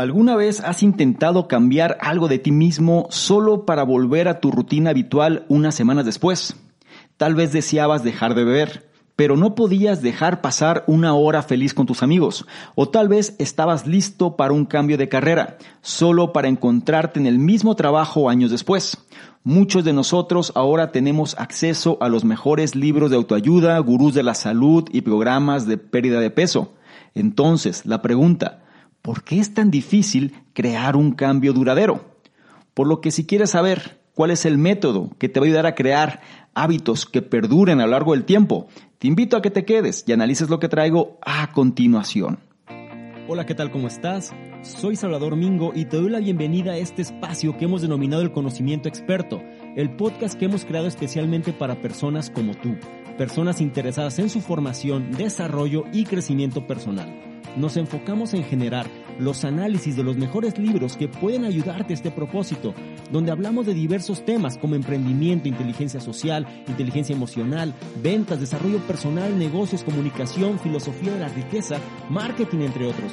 ¿Alguna vez has intentado cambiar algo de ti mismo solo para volver a tu rutina habitual unas semanas después? Tal vez deseabas dejar de beber, pero no podías dejar pasar una hora feliz con tus amigos. O tal vez estabas listo para un cambio de carrera, solo para encontrarte en el mismo trabajo años después. Muchos de nosotros ahora tenemos acceso a los mejores libros de autoayuda, gurús de la salud y programas de pérdida de peso. Entonces, la pregunta, ¿por qué es tan difícil crear un cambio duradero? Por lo que si quieres saber cuál es el método que te va a ayudar a crear hábitos que perduren a lo largo del tiempo, te invito a que te quedes y analices lo que traigo a continuación. Hola, ¿qué tal? ¿Cómo estás? Soy Salvador Mingo y te doy la bienvenida a este espacio que hemos denominado el conocimiento experto, el podcast que hemos creado especialmente para personas como tú, personas interesadas en su formación, desarrollo y crecimiento personal nos enfocamos en generar los análisis de los mejores libros que pueden ayudarte a este propósito, donde hablamos de diversos temas como emprendimiento, inteligencia social, inteligencia emocional, ventas, desarrollo personal, negocios, comunicación, filosofía de la riqueza, marketing, entre otros.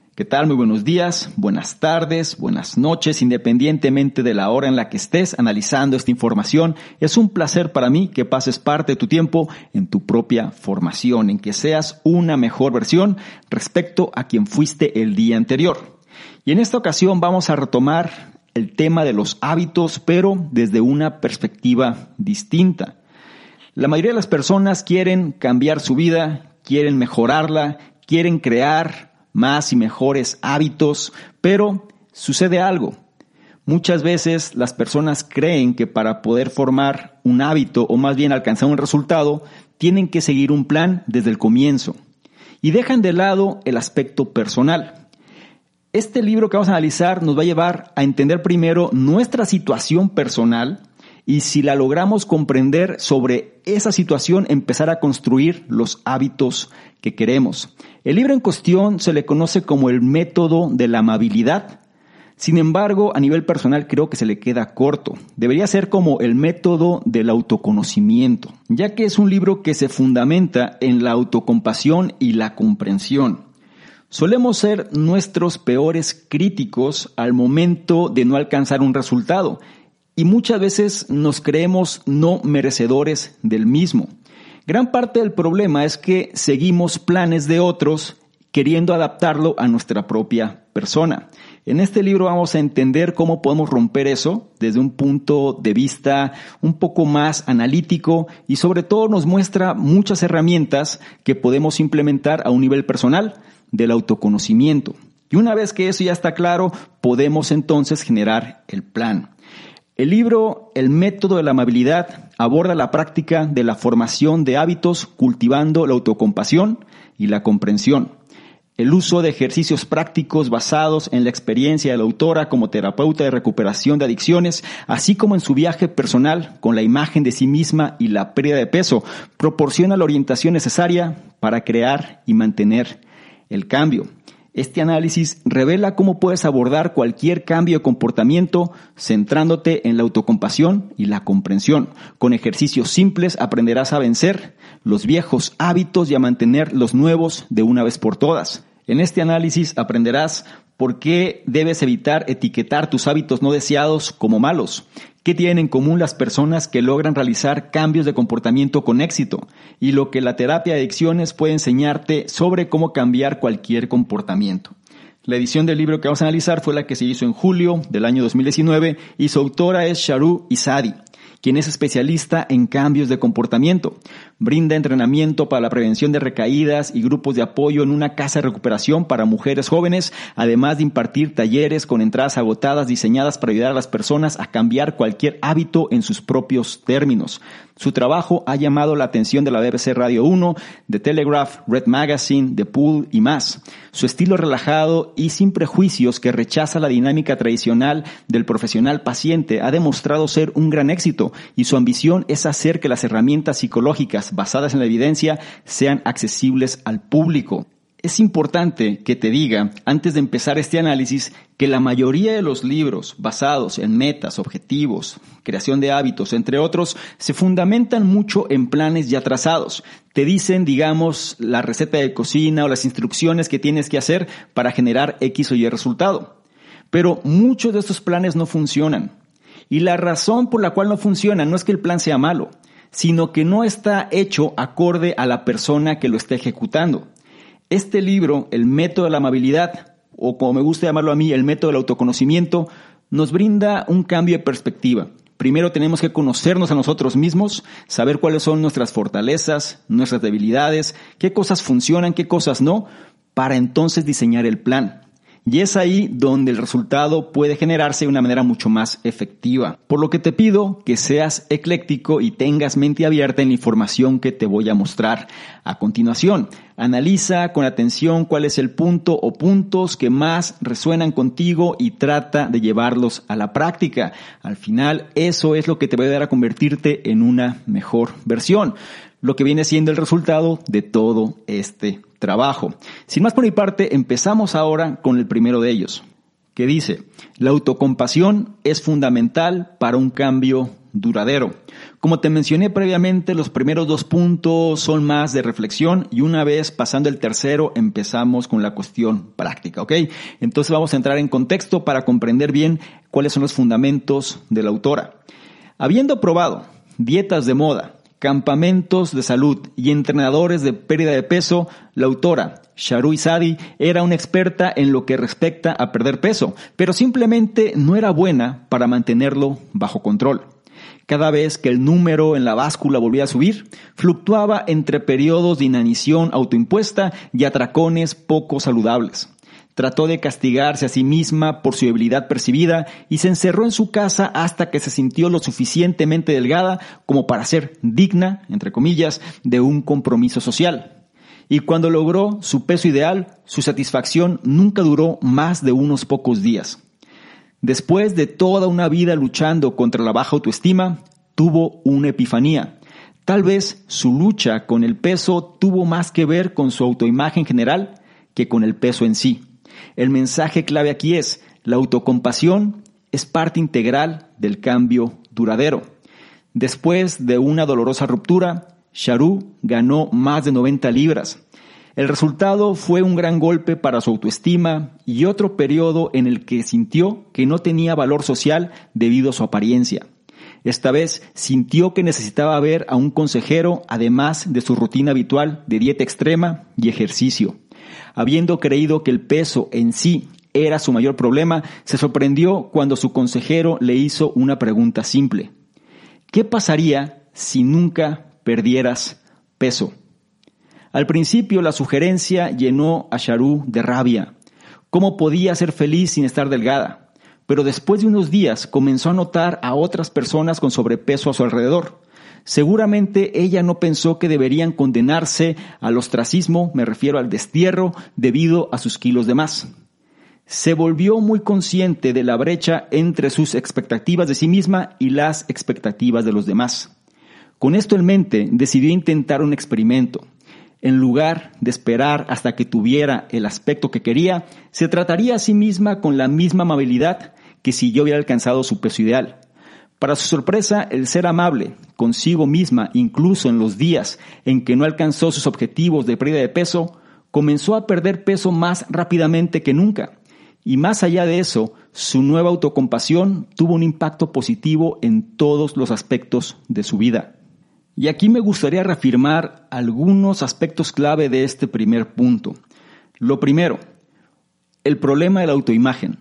¿Qué tal? Muy buenos días, buenas tardes, buenas noches, independientemente de la hora en la que estés analizando esta información. Es un placer para mí que pases parte de tu tiempo en tu propia formación, en que seas una mejor versión respecto a quien fuiste el día anterior. Y en esta ocasión vamos a retomar el tema de los hábitos, pero desde una perspectiva distinta. La mayoría de las personas quieren cambiar su vida, quieren mejorarla, quieren crear más y mejores hábitos, pero sucede algo. Muchas veces las personas creen que para poder formar un hábito o más bien alcanzar un resultado, tienen que seguir un plan desde el comienzo y dejan de lado el aspecto personal. Este libro que vamos a analizar nos va a llevar a entender primero nuestra situación personal, y si la logramos comprender sobre esa situación, empezar a construir los hábitos que queremos. El libro en cuestión se le conoce como el método de la amabilidad. Sin embargo, a nivel personal creo que se le queda corto. Debería ser como el método del autoconocimiento, ya que es un libro que se fundamenta en la autocompasión y la comprensión. Solemos ser nuestros peores críticos al momento de no alcanzar un resultado y muchas veces nos creemos no merecedores del mismo. Gran parte del problema es que seguimos planes de otros queriendo adaptarlo a nuestra propia persona. En este libro vamos a entender cómo podemos romper eso desde un punto de vista un poco más analítico y sobre todo nos muestra muchas herramientas que podemos implementar a un nivel personal del autoconocimiento. Y una vez que eso ya está claro, podemos entonces generar el plan. El libro El método de la amabilidad aborda la práctica de la formación de hábitos cultivando la autocompasión y la comprensión. El uso de ejercicios prácticos basados en la experiencia de la autora como terapeuta de recuperación de adicciones, así como en su viaje personal con la imagen de sí misma y la pérdida de peso, proporciona la orientación necesaria para crear y mantener el cambio. Este análisis revela cómo puedes abordar cualquier cambio de comportamiento centrándote en la autocompasión y la comprensión. Con ejercicios simples aprenderás a vencer los viejos hábitos y a mantener los nuevos de una vez por todas. En este análisis aprenderás por qué debes evitar etiquetar tus hábitos no deseados como malos, qué tienen en común las personas que logran realizar cambios de comportamiento con éxito y lo que la terapia de adicciones puede enseñarte sobre cómo cambiar cualquier comportamiento. La edición del libro que vamos a analizar fue la que se hizo en julio del año 2019 y su autora es Sharu Isadi quien es especialista en cambios de comportamiento. Brinda entrenamiento para la prevención de recaídas y grupos de apoyo en una casa de recuperación para mujeres jóvenes, además de impartir talleres con entradas agotadas diseñadas para ayudar a las personas a cambiar cualquier hábito en sus propios términos. Su trabajo ha llamado la atención de la BBC Radio 1, de Telegraph, Red Magazine, The Pool y más. Su estilo relajado y sin prejuicios que rechaza la dinámica tradicional del profesional paciente ha demostrado ser un gran éxito y su ambición es hacer que las herramientas psicológicas basadas en la evidencia sean accesibles al público. Es importante que te diga, antes de empezar este análisis, que la mayoría de los libros basados en metas, objetivos, creación de hábitos, entre otros, se fundamentan mucho en planes ya trazados. Te dicen, digamos, la receta de cocina o las instrucciones que tienes que hacer para generar X o Y resultado. Pero muchos de estos planes no funcionan. Y la razón por la cual no funcionan no es que el plan sea malo, sino que no está hecho acorde a la persona que lo está ejecutando. Este libro, El método de la amabilidad, o como me gusta llamarlo a mí, el método del autoconocimiento, nos brinda un cambio de perspectiva. Primero tenemos que conocernos a nosotros mismos, saber cuáles son nuestras fortalezas, nuestras debilidades, qué cosas funcionan, qué cosas no, para entonces diseñar el plan. Y es ahí donde el resultado puede generarse de una manera mucho más efectiva. Por lo que te pido que seas ecléctico y tengas mente abierta en la información que te voy a mostrar. A continuación, analiza con atención cuál es el punto o puntos que más resuenan contigo y trata de llevarlos a la práctica. Al final, eso es lo que te va a ayudar a convertirte en una mejor versión lo que viene siendo el resultado de todo este trabajo. Sin más por mi parte, empezamos ahora con el primero de ellos, que dice, la autocompasión es fundamental para un cambio duradero. Como te mencioné previamente, los primeros dos puntos son más de reflexión y una vez pasando el tercero empezamos con la cuestión práctica, ¿ok? Entonces vamos a entrar en contexto para comprender bien cuáles son los fundamentos de la autora. Habiendo probado dietas de moda, campamentos de salud y entrenadores de pérdida de peso, la autora Sharu Sadi era una experta en lo que respecta a perder peso, pero simplemente no era buena para mantenerlo bajo control. Cada vez que el número en la báscula volvía a subir, fluctuaba entre periodos de inanición autoimpuesta y atracones poco saludables. Trató de castigarse a sí misma por su debilidad percibida y se encerró en su casa hasta que se sintió lo suficientemente delgada como para ser digna, entre comillas, de un compromiso social. Y cuando logró su peso ideal, su satisfacción nunca duró más de unos pocos días. Después de toda una vida luchando contra la baja autoestima, tuvo una epifanía. Tal vez su lucha con el peso tuvo más que ver con su autoimagen general que con el peso en sí. El mensaje clave aquí es, la autocompasión es parte integral del cambio duradero. Después de una dolorosa ruptura, Sharu ganó más de 90 libras. El resultado fue un gran golpe para su autoestima y otro periodo en el que sintió que no tenía valor social debido a su apariencia. Esta vez sintió que necesitaba ver a un consejero además de su rutina habitual de dieta extrema y ejercicio. Habiendo creído que el peso en sí era su mayor problema, se sorprendió cuando su consejero le hizo una pregunta simple. ¿Qué pasaría si nunca perdieras peso? Al principio la sugerencia llenó a Sharu de rabia. ¿Cómo podía ser feliz sin estar delgada? Pero después de unos días comenzó a notar a otras personas con sobrepeso a su alrededor. Seguramente ella no pensó que deberían condenarse al ostracismo, me refiero al destierro, debido a sus kilos de más. Se volvió muy consciente de la brecha entre sus expectativas de sí misma y las expectativas de los demás. Con esto en mente, decidió intentar un experimento. En lugar de esperar hasta que tuviera el aspecto que quería, se trataría a sí misma con la misma amabilidad que si yo hubiera alcanzado su peso ideal. Para su sorpresa, el ser amable consigo misma, incluso en los días en que no alcanzó sus objetivos de pérdida de peso, comenzó a perder peso más rápidamente que nunca. Y más allá de eso, su nueva autocompasión tuvo un impacto positivo en todos los aspectos de su vida. Y aquí me gustaría reafirmar algunos aspectos clave de este primer punto. Lo primero, el problema de la autoimagen.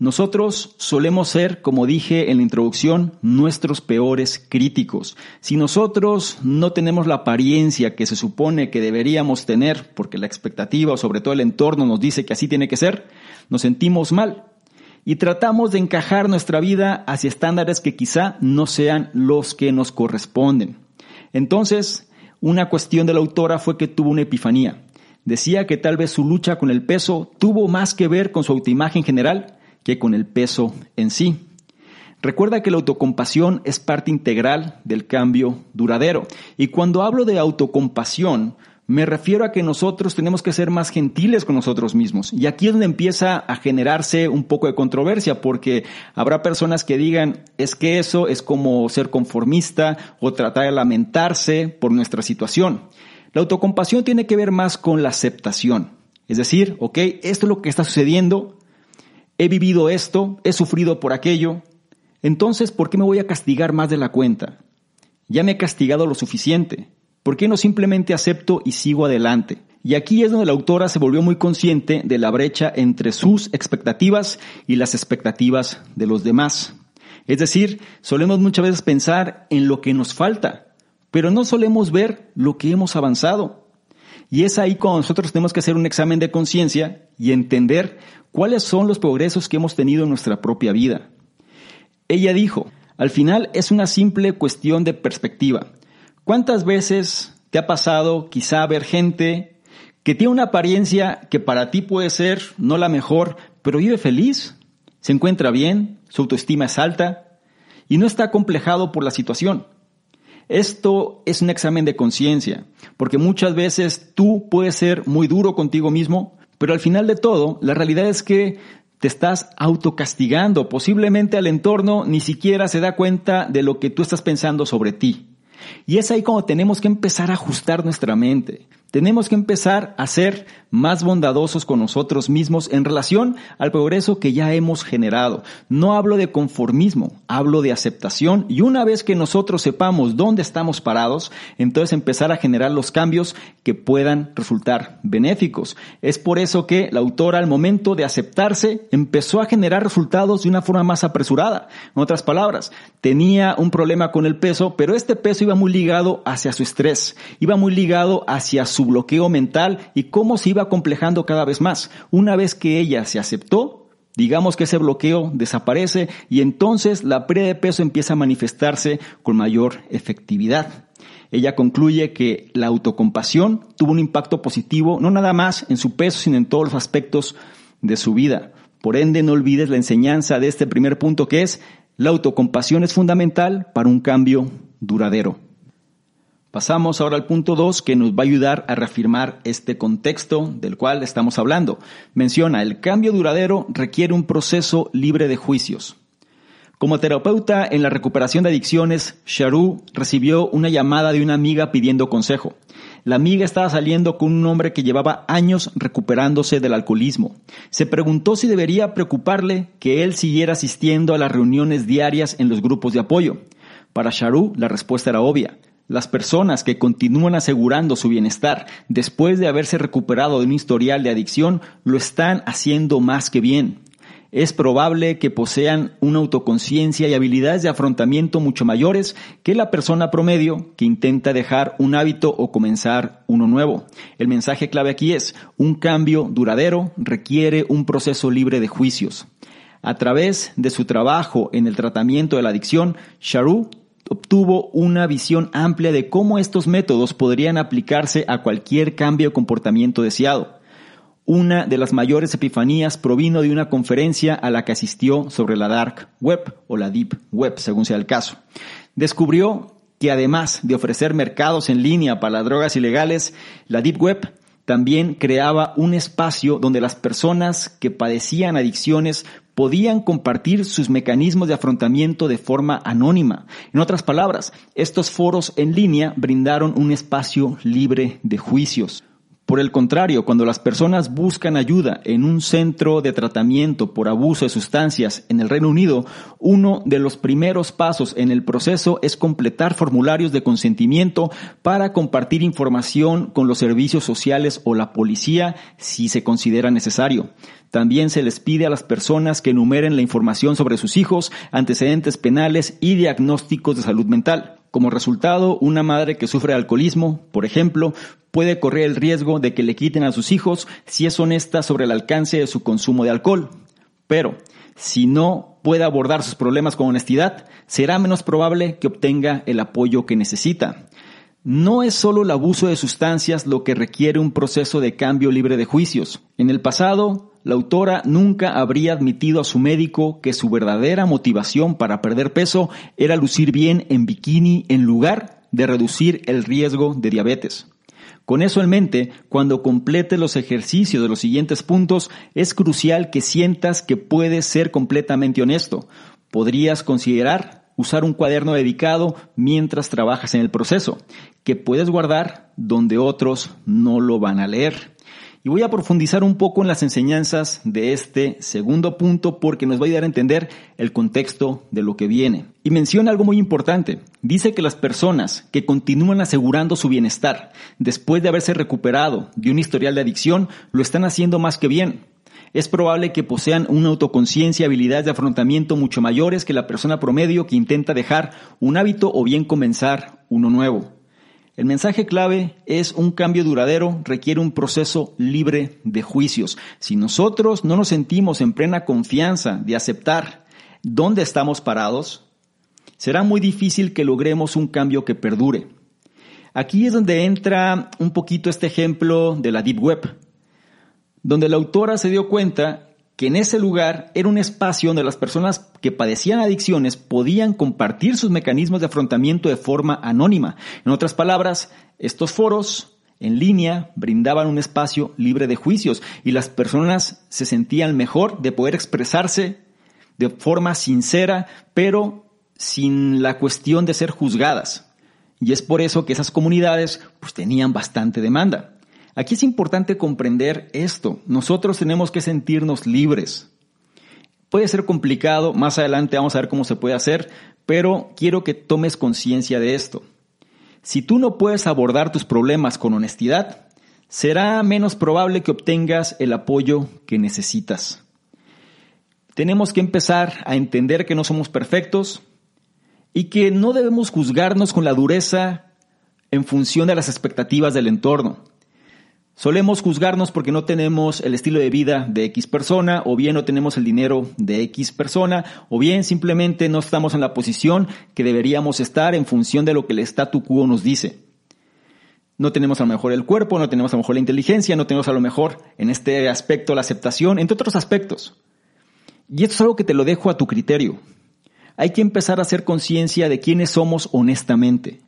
Nosotros solemos ser, como dije en la introducción, nuestros peores críticos. Si nosotros no tenemos la apariencia que se supone que deberíamos tener, porque la expectativa o sobre todo el entorno nos dice que así tiene que ser, nos sentimos mal y tratamos de encajar nuestra vida hacia estándares que quizá no sean los que nos corresponden. Entonces, una cuestión de la autora fue que tuvo una epifanía. Decía que tal vez su lucha con el peso tuvo más que ver con su autoimagen general que con el peso en sí. Recuerda que la autocompasión es parte integral del cambio duradero. Y cuando hablo de autocompasión, Me refiero a que nosotros tenemos que ser más gentiles con nosotros mismos. Y aquí es donde empieza a generarse un poco de controversia, porque habrá personas que digan, es que eso es como ser conformista o tratar de lamentarse por nuestra situación. La autocompasión tiene que ver más con la aceptación. Es decir, ok, esto es lo que está sucediendo, he vivido esto, he sufrido por aquello, entonces, ¿por qué me voy a castigar más de la cuenta? Ya me he castigado lo suficiente. ¿Por qué no simplemente acepto y sigo adelante? Y aquí es donde la autora se volvió muy consciente de la brecha entre sus expectativas y las expectativas de los demás. Es decir, solemos muchas veces pensar en lo que nos falta, pero no solemos ver lo que hemos avanzado. Y es ahí cuando nosotros tenemos que hacer un examen de conciencia y entender cuáles son los progresos que hemos tenido en nuestra propia vida. Ella dijo, al final es una simple cuestión de perspectiva. ¿Cuántas veces te ha pasado quizá ver gente que tiene una apariencia que para ti puede ser no la mejor, pero vive feliz, se encuentra bien, su autoestima es alta y no está complejado por la situación? Esto es un examen de conciencia, porque muchas veces tú puedes ser muy duro contigo mismo, pero al final de todo, la realidad es que te estás autocastigando. Posiblemente al entorno ni siquiera se da cuenta de lo que tú estás pensando sobre ti. Y es ahí cuando tenemos que empezar a ajustar nuestra mente. Tenemos que empezar a ser más bondadosos con nosotros mismos en relación al progreso que ya hemos generado. No hablo de conformismo, hablo de aceptación y una vez que nosotros sepamos dónde estamos parados, entonces empezar a generar los cambios que puedan resultar benéficos. Es por eso que la autora al momento de aceptarse empezó a generar resultados de una forma más apresurada. En otras palabras, tenía un problema con el peso, pero este peso iba muy ligado hacia su estrés, iba muy ligado hacia su bloqueo mental y cómo se iba complejando cada vez más. Una vez que ella se aceptó, digamos que ese bloqueo desaparece y entonces la pérdida de peso empieza a manifestarse con mayor efectividad. Ella concluye que la autocompasión tuvo un impacto positivo no nada más en su peso, sino en todos los aspectos de su vida. Por ende, no olvides la enseñanza de este primer punto que es la autocompasión es fundamental para un cambio duradero. Pasamos ahora al punto 2 que nos va a ayudar a reafirmar este contexto del cual estamos hablando. Menciona, el cambio duradero requiere un proceso libre de juicios. Como terapeuta en la recuperación de adicciones, Sharu recibió una llamada de una amiga pidiendo consejo. La amiga estaba saliendo con un hombre que llevaba años recuperándose del alcoholismo. Se preguntó si debería preocuparle que él siguiera asistiendo a las reuniones diarias en los grupos de apoyo. Para Sharu la respuesta era obvia. Las personas que continúan asegurando su bienestar después de haberse recuperado de un historial de adicción lo están haciendo más que bien. Es probable que posean una autoconciencia y habilidades de afrontamiento mucho mayores que la persona promedio que intenta dejar un hábito o comenzar uno nuevo. El mensaje clave aquí es, un cambio duradero requiere un proceso libre de juicios. A través de su trabajo en el tratamiento de la adicción, Sharu obtuvo una visión amplia de cómo estos métodos podrían aplicarse a cualquier cambio de comportamiento deseado. Una de las mayores epifanías provino de una conferencia a la que asistió sobre la Dark Web o la Deep Web, según sea el caso. Descubrió que además de ofrecer mercados en línea para las drogas ilegales, la Deep Web también creaba un espacio donde las personas que padecían adicciones podían compartir sus mecanismos de afrontamiento de forma anónima. En otras palabras, estos foros en línea brindaron un espacio libre de juicios. Por el contrario, cuando las personas buscan ayuda en un centro de tratamiento por abuso de sustancias en el Reino Unido, uno de los primeros pasos en el proceso es completar formularios de consentimiento para compartir información con los servicios sociales o la policía si se considera necesario. También se les pide a las personas que enumeren la información sobre sus hijos, antecedentes penales y diagnósticos de salud mental. Como resultado, una madre que sufre alcoholismo, por ejemplo, puede correr el riesgo de que le quiten a sus hijos si es honesta sobre el alcance de su consumo de alcohol. Pero, si no puede abordar sus problemas con honestidad, será menos probable que obtenga el apoyo que necesita. No es solo el abuso de sustancias lo que requiere un proceso de cambio libre de juicios. En el pasado, la autora nunca habría admitido a su médico que su verdadera motivación para perder peso era lucir bien en bikini en lugar de reducir el riesgo de diabetes. Con eso en mente, cuando completes los ejercicios de los siguientes puntos, es crucial que sientas que puedes ser completamente honesto. Podrías considerar usar un cuaderno dedicado mientras trabajas en el proceso, que puedes guardar donde otros no lo van a leer. Y voy a profundizar un poco en las enseñanzas de este segundo punto porque nos va a ayudar a entender el contexto de lo que viene. Y menciona algo muy importante. Dice que las personas que continúan asegurando su bienestar después de haberse recuperado de un historial de adicción lo están haciendo más que bien. Es probable que posean una autoconciencia y habilidades de afrontamiento mucho mayores que la persona promedio que intenta dejar un hábito o bien comenzar uno nuevo. El mensaje clave es un cambio duradero requiere un proceso libre de juicios. Si nosotros no nos sentimos en plena confianza de aceptar dónde estamos parados, será muy difícil que logremos un cambio que perdure. Aquí es donde entra un poquito este ejemplo de la Deep Web, donde la autora se dio cuenta que en ese lugar era un espacio donde las personas que padecían adicciones podían compartir sus mecanismos de afrontamiento de forma anónima. En otras palabras, estos foros en línea brindaban un espacio libre de juicios y las personas se sentían mejor de poder expresarse de forma sincera, pero sin la cuestión de ser juzgadas. Y es por eso que esas comunidades pues tenían bastante demanda. Aquí es importante comprender esto. Nosotros tenemos que sentirnos libres. Puede ser complicado, más adelante vamos a ver cómo se puede hacer, pero quiero que tomes conciencia de esto. Si tú no puedes abordar tus problemas con honestidad, será menos probable que obtengas el apoyo que necesitas. Tenemos que empezar a entender que no somos perfectos y que no debemos juzgarnos con la dureza en función de las expectativas del entorno. Solemos juzgarnos porque no tenemos el estilo de vida de X persona, o bien no tenemos el dinero de X persona, o bien simplemente no estamos en la posición que deberíamos estar en función de lo que el statu quo nos dice. No tenemos a lo mejor el cuerpo, no tenemos a lo mejor la inteligencia, no tenemos a lo mejor en este aspecto la aceptación, entre otros aspectos. Y esto es algo que te lo dejo a tu criterio. Hay que empezar a hacer conciencia de quiénes somos honestamente.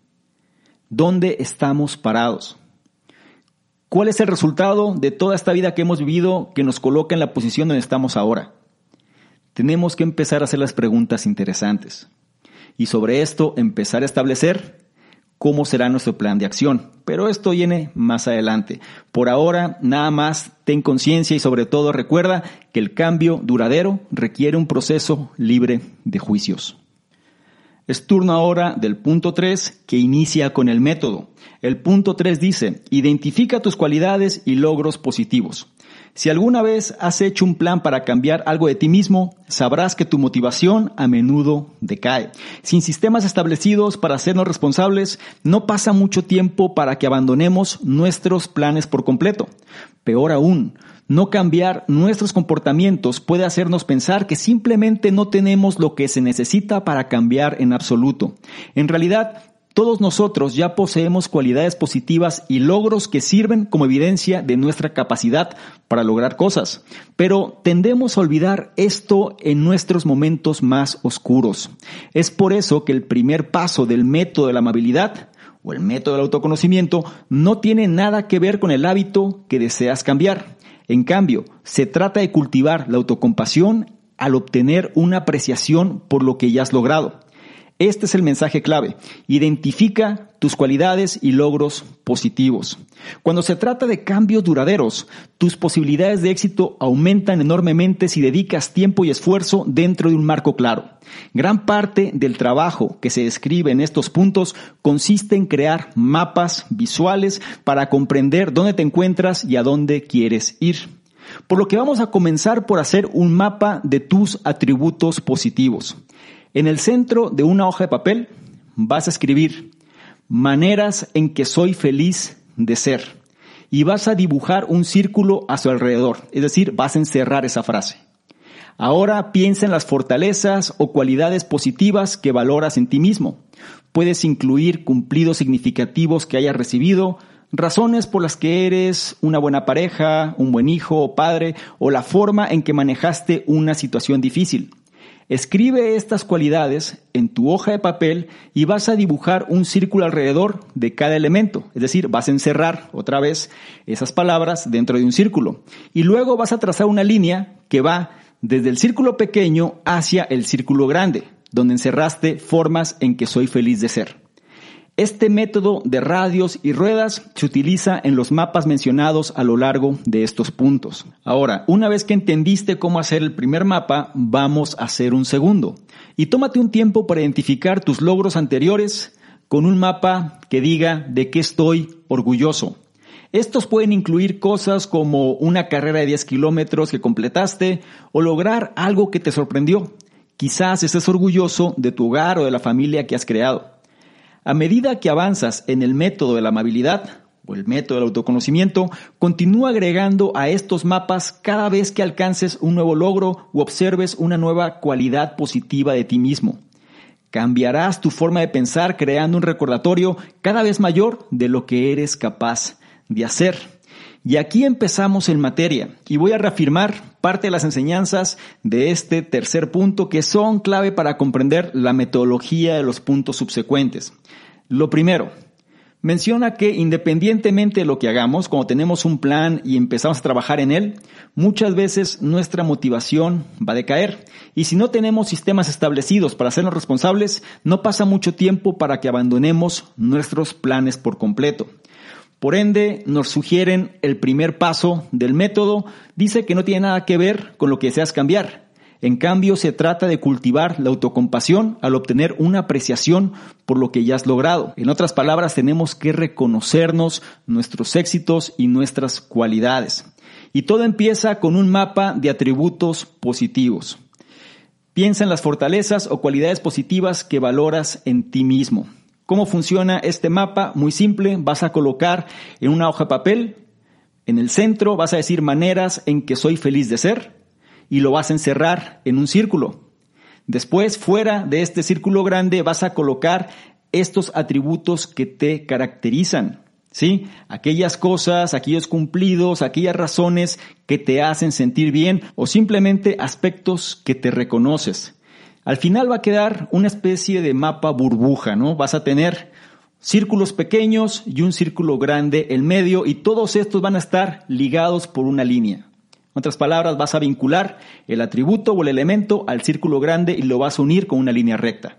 ¿Dónde estamos parados? ¿Cuál es el resultado de toda esta vida que hemos vivido que nos coloca en la posición donde estamos ahora? Tenemos que empezar a hacer las preguntas interesantes y sobre esto empezar a establecer cómo será nuestro plan de acción. Pero esto viene más adelante. Por ahora, nada más ten conciencia y sobre todo recuerda que el cambio duradero requiere un proceso libre de juicios. Es turno ahora del punto 3 que inicia con el método. El punto 3 dice, identifica tus cualidades y logros positivos. Si alguna vez has hecho un plan para cambiar algo de ti mismo, sabrás que tu motivación a menudo decae. Sin sistemas establecidos para hacernos responsables, no pasa mucho tiempo para que abandonemos nuestros planes por completo. Peor aún, no cambiar nuestros comportamientos puede hacernos pensar que simplemente no tenemos lo que se necesita para cambiar en absoluto. En realidad, todos nosotros ya poseemos cualidades positivas y logros que sirven como evidencia de nuestra capacidad para lograr cosas, pero tendemos a olvidar esto en nuestros momentos más oscuros. Es por eso que el primer paso del método de la amabilidad o el método del autoconocimiento no tiene nada que ver con el hábito que deseas cambiar. En cambio, se trata de cultivar la autocompasión al obtener una apreciación por lo que ya has logrado. Este es el mensaje clave. Identifica tus cualidades y logros positivos. Cuando se trata de cambios duraderos, tus posibilidades de éxito aumentan enormemente si dedicas tiempo y esfuerzo dentro de un marco claro. Gran parte del trabajo que se describe en estos puntos consiste en crear mapas visuales para comprender dónde te encuentras y a dónde quieres ir. Por lo que vamos a comenzar por hacer un mapa de tus atributos positivos. En el centro de una hoja de papel vas a escribir maneras en que soy feliz de ser y vas a dibujar un círculo a su alrededor, es decir, vas a encerrar esa frase. Ahora piensa en las fortalezas o cualidades positivas que valoras en ti mismo. Puedes incluir cumplidos significativos que hayas recibido, razones por las que eres una buena pareja, un buen hijo o padre, o la forma en que manejaste una situación difícil. Escribe estas cualidades en tu hoja de papel y vas a dibujar un círculo alrededor de cada elemento. Es decir, vas a encerrar otra vez esas palabras dentro de un círculo. Y luego vas a trazar una línea que va desde el círculo pequeño hacia el círculo grande, donde encerraste formas en que soy feliz de ser. Este método de radios y ruedas se utiliza en los mapas mencionados a lo largo de estos puntos. Ahora, una vez que entendiste cómo hacer el primer mapa, vamos a hacer un segundo. Y tómate un tiempo para identificar tus logros anteriores con un mapa que diga de qué estoy orgulloso. Estos pueden incluir cosas como una carrera de 10 kilómetros que completaste o lograr algo que te sorprendió. Quizás estés orgulloso de tu hogar o de la familia que has creado. A medida que avanzas en el método de la amabilidad o el método del autoconocimiento, continúa agregando a estos mapas cada vez que alcances un nuevo logro u observes una nueva cualidad positiva de ti mismo. Cambiarás tu forma de pensar creando un recordatorio cada vez mayor de lo que eres capaz de hacer. Y aquí empezamos en materia y voy a reafirmar parte de las enseñanzas de este tercer punto que son clave para comprender la metodología de los puntos subsecuentes. Lo primero, menciona que independientemente de lo que hagamos, cuando tenemos un plan y empezamos a trabajar en él, muchas veces nuestra motivación va a decaer. Y si no tenemos sistemas establecidos para hacernos responsables, no pasa mucho tiempo para que abandonemos nuestros planes por completo. Por ende, nos sugieren el primer paso del método, dice que no tiene nada que ver con lo que deseas cambiar, en cambio, se trata de cultivar la autocompasión al obtener una apreciación por lo que ya has logrado. En otras palabras, tenemos que reconocernos nuestros éxitos y nuestras cualidades. Y todo empieza con un mapa de atributos positivos. Piensa en las fortalezas o cualidades positivas que valoras en ti mismo. ¿Cómo funciona este mapa? Muy simple, vas a colocar en una hoja de papel, en el centro vas a decir maneras en que soy feliz de ser, y lo vas a encerrar en un círculo. Después, fuera de este círculo grande, vas a colocar estos atributos que te caracterizan. ¿Sí? Aquellas cosas, aquellos cumplidos, aquellas razones que te hacen sentir bien o simplemente aspectos que te reconoces. Al final va a quedar una especie de mapa burbuja, ¿no? Vas a tener círculos pequeños y un círculo grande en medio y todos estos van a estar ligados por una línea. En otras palabras, vas a vincular el atributo o el elemento al círculo grande y lo vas a unir con una línea recta.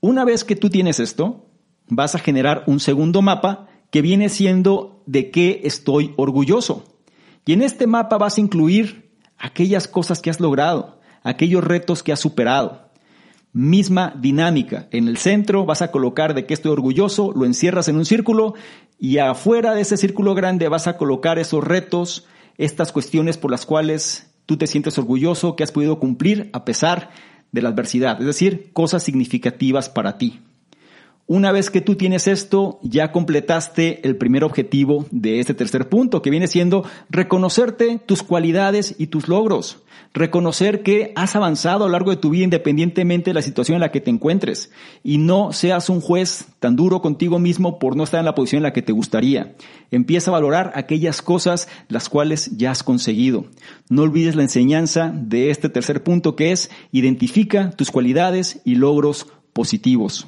Una vez que tú tienes esto, vas a generar un segundo mapa que viene siendo de qué estoy orgulloso. Y en este mapa vas a incluir aquellas cosas que has logrado, aquellos retos que has superado. Misma dinámica. En el centro vas a colocar de qué estoy orgulloso, lo encierras en un círculo y afuera de ese círculo grande vas a colocar esos retos, estas cuestiones por las cuales tú te sientes orgulloso que has podido cumplir a pesar de la adversidad, es decir, cosas significativas para ti. Una vez que tú tienes esto, ya completaste el primer objetivo de este tercer punto, que viene siendo reconocerte tus cualidades y tus logros. Reconocer que has avanzado a lo largo de tu vida independientemente de la situación en la que te encuentres. Y no seas un juez tan duro contigo mismo por no estar en la posición en la que te gustaría. Empieza a valorar aquellas cosas las cuales ya has conseguido. No olvides la enseñanza de este tercer punto que es identifica tus cualidades y logros positivos.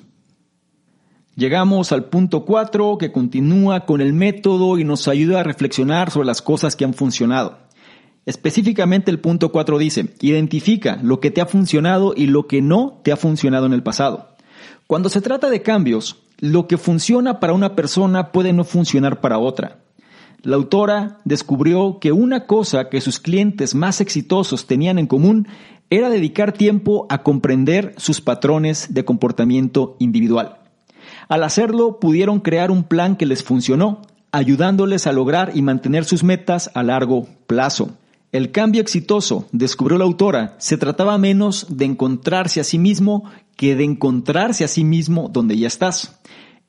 Llegamos al punto 4 que continúa con el método y nos ayuda a reflexionar sobre las cosas que han funcionado. Específicamente el punto 4 dice, identifica lo que te ha funcionado y lo que no te ha funcionado en el pasado. Cuando se trata de cambios, lo que funciona para una persona puede no funcionar para otra. La autora descubrió que una cosa que sus clientes más exitosos tenían en común era dedicar tiempo a comprender sus patrones de comportamiento individual. Al hacerlo, pudieron crear un plan que les funcionó, ayudándoles a lograr y mantener sus metas a largo plazo. El cambio exitoso, descubrió la autora, se trataba menos de encontrarse a sí mismo que de encontrarse a sí mismo donde ya estás.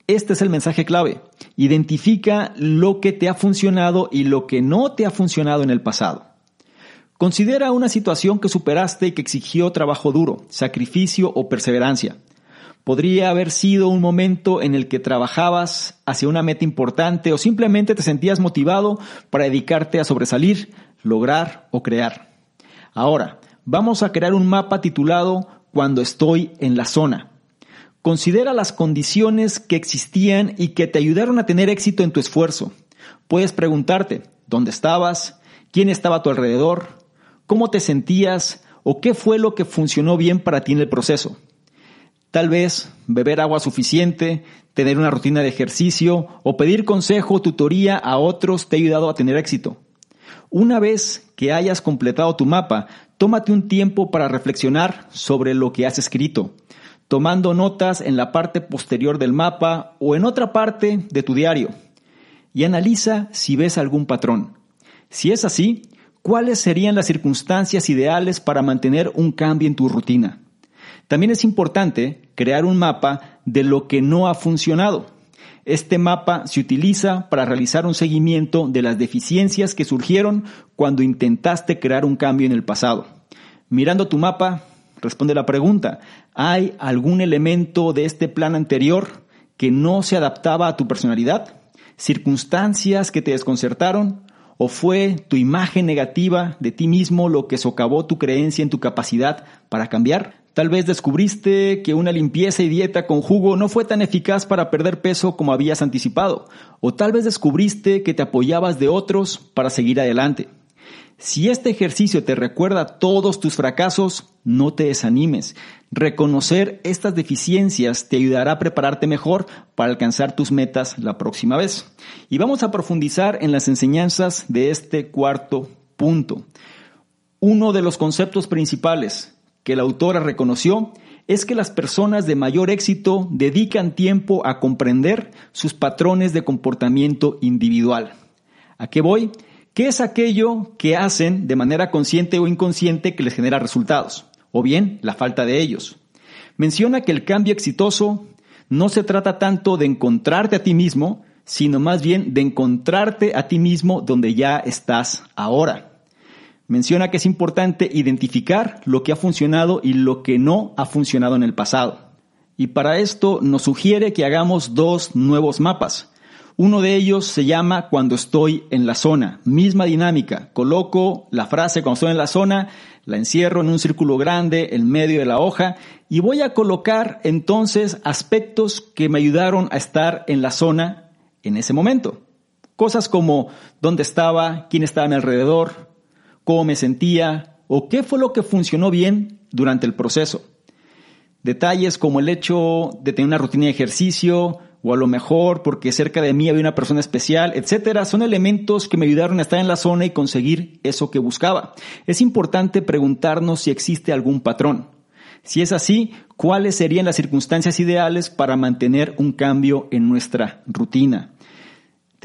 Este es el mensaje clave. Identifica lo que te ha funcionado y lo que no te ha funcionado en el pasado. Considera una situación que superaste y que exigió trabajo duro, sacrificio o perseverancia. Podría haber sido un momento en el que trabajabas hacia una meta importante o simplemente te sentías motivado para dedicarte a sobresalir, lograr o crear. Ahora, Vamos a crear un mapa titulado Cuando estoy en la zona. Considera las condiciones que existían y que te ayudaron a tener éxito en tu esfuerzo. Puedes preguntarte, ¿dónde estabas? ¿Quién estaba a tu alrededor? ¿Cómo te sentías? ¿O qué fue lo que funcionó bien para ti en el proceso? Tal vez beber agua suficiente, tener una rutina de ejercicio o pedir consejo o tutoría a otros te ha ayudado a tener éxito. Una vez que hayas completado tu mapa, tómate un tiempo para reflexionar sobre lo que has escrito tomando notas en la parte posterior del mapa o en otra parte de tu diario. Y analiza si ves algún patrón. Si es así, ¿cuáles serían las circunstancias ideales para mantener un cambio en tu rutina? También es importante crear un mapa de lo que no ha funcionado. Este mapa se utiliza para realizar un seguimiento de las deficiencias que surgieron cuando intentaste crear un cambio en el pasado. Mirando tu mapa, responde la pregunta, ¿hay algún elemento de este plan anterior que no se adaptaba a tu personalidad? ¿Circunstancias que te desconcertaron? ¿O fue tu imagen negativa de ti mismo lo que socavó tu creencia en tu capacidad para cambiar? Tal vez descubriste que una limpieza y dieta con jugo no fue tan eficaz para perder peso como habías anticipado. O tal vez descubriste que te apoyabas de otros para seguir adelante. Si este ejercicio te recuerda todos tus fracasos, no te desanimes. Reconocer estas deficiencias te ayudará a prepararte mejor para alcanzar tus metas la próxima vez. Y vamos a profundizar en las enseñanzas de este cuarto punto. Uno de los conceptos principales que la autora reconoció es que las personas de mayor éxito dedican tiempo a comprender sus patrones de comportamiento individual. ¿A qué voy? ¿Qué es aquello que hacen de manera consciente o inconsciente que les genera resultados? O bien, la falta de ellos. Menciona que el cambio exitoso no se trata tanto de encontrarte a ti mismo, sino más bien de encontrarte a ti mismo donde ya estás ahora. Menciona que es importante identificar lo que ha funcionado y lo que no ha funcionado en el pasado. Y para esto nos sugiere que hagamos dos nuevos mapas. Uno de ellos se llama Cuando estoy en la zona. Misma dinámica. Coloco la frase cuando estoy en la zona, la encierro en un círculo grande en medio de la hoja y voy a colocar entonces aspectos que me ayudaron a estar en la zona en ese momento. Cosas como dónde estaba, quién estaba a mi alrededor, cómo me sentía o qué fue lo que funcionó bien durante el proceso. Detalles como el hecho de tener una rutina de ejercicio, o a lo mejor porque cerca de mí había una persona especial, etcétera, son elementos que me ayudaron a estar en la zona y conseguir eso que buscaba. Es importante preguntarnos si existe algún patrón. Si es así, ¿cuáles serían las circunstancias ideales para mantener un cambio en nuestra rutina?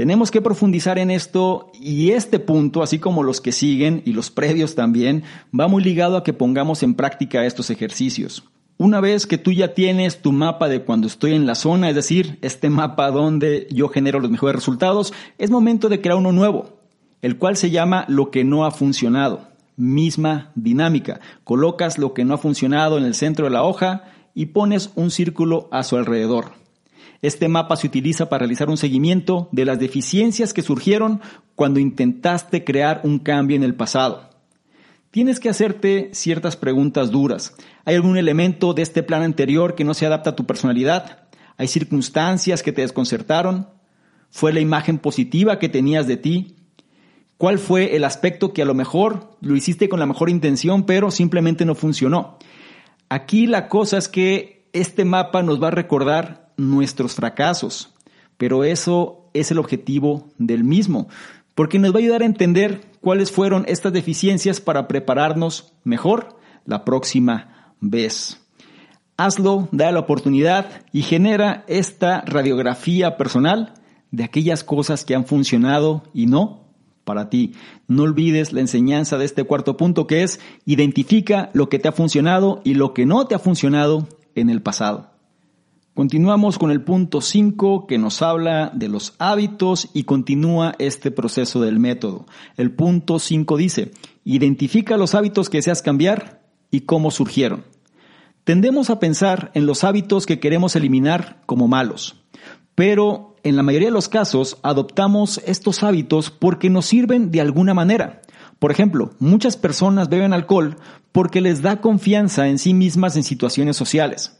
Tenemos que profundizar en esto y este punto, así como los que siguen y los previos también, va muy ligado a que pongamos en práctica estos ejercicios. Una vez que tú ya tienes tu mapa de cuando estoy en la zona, es decir, este mapa donde yo genero los mejores resultados, es momento de crear uno nuevo, el cual se llama lo que no ha funcionado. Misma dinámica. Colocas lo que no ha funcionado en el centro de la hoja y pones un círculo a su alrededor. Este mapa se utiliza para realizar un seguimiento de las deficiencias que surgieron cuando intentaste crear un cambio en el pasado. Tienes que hacerte ciertas preguntas duras. ¿Hay algún elemento de este plan anterior que no se adapta a tu personalidad? ¿Hay circunstancias que te desconcertaron? ¿Fue la imagen positiva que tenías de ti? ¿Cuál fue el aspecto que a lo mejor lo hiciste con la mejor intención, pero simplemente no funcionó? Aquí la cosa es que este mapa nos va a recordar nuestros fracasos, pero eso es el objetivo del mismo porque nos va a ayudar a entender cuáles fueron estas deficiencias para prepararnos mejor la próxima vez. Hazlo, da la oportunidad y genera esta radiografía personal de aquellas cosas que han funcionado y no para ti. No olvides la enseñanza de este cuarto punto que es identifica lo que te ha funcionado y lo que no te ha funcionado en el pasado. Continuamos con el punto 5 que nos habla de los hábitos y continúa este proceso del método. El punto 5 dice, identifica los hábitos que deseas cambiar y cómo surgieron. Tendemos a pensar en los hábitos que queremos eliminar como malos, pero en la mayoría de los casos adoptamos estos hábitos porque nos sirven de alguna manera. Por ejemplo, muchas personas beben alcohol porque les da confianza en sí mismas en situaciones sociales.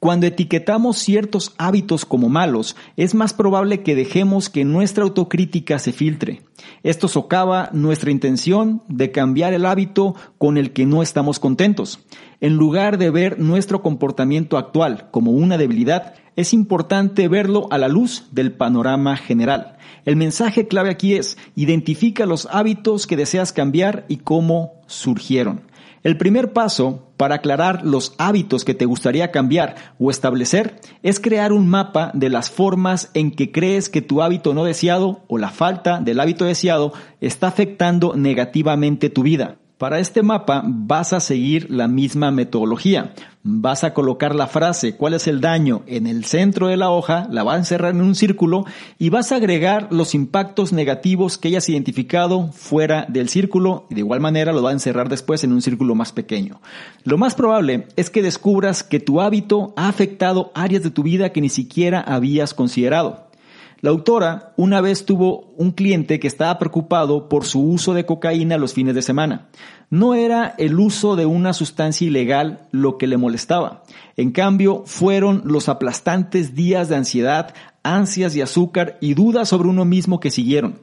Cuando etiquetamos ciertos hábitos como malos, es más probable que dejemos que nuestra autocrítica se filtre. Esto socava nuestra intención de cambiar el hábito con el que no estamos contentos. En lugar de ver nuestro comportamiento actual como una debilidad, es importante verlo a la luz del panorama general. El mensaje clave aquí es, identifica los hábitos que deseas cambiar y cómo surgieron. El primer paso para aclarar los hábitos que te gustaría cambiar o establecer es crear un mapa de las formas en que crees que tu hábito no deseado o la falta del hábito deseado está afectando negativamente tu vida. Para este mapa vas a seguir la misma metodología. Vas a colocar la frase cuál es el daño en el centro de la hoja, la vas a encerrar en un círculo y vas a agregar los impactos negativos que hayas identificado fuera del círculo y de igual manera lo vas a encerrar después en un círculo más pequeño. Lo más probable es que descubras que tu hábito ha afectado áreas de tu vida que ni siquiera habías considerado. La autora una vez tuvo un cliente que estaba preocupado por su uso de cocaína los fines de semana. No era el uso de una sustancia ilegal lo que le molestaba. En cambio, fueron los aplastantes días de ansiedad, ansias de azúcar y dudas sobre uno mismo que siguieron.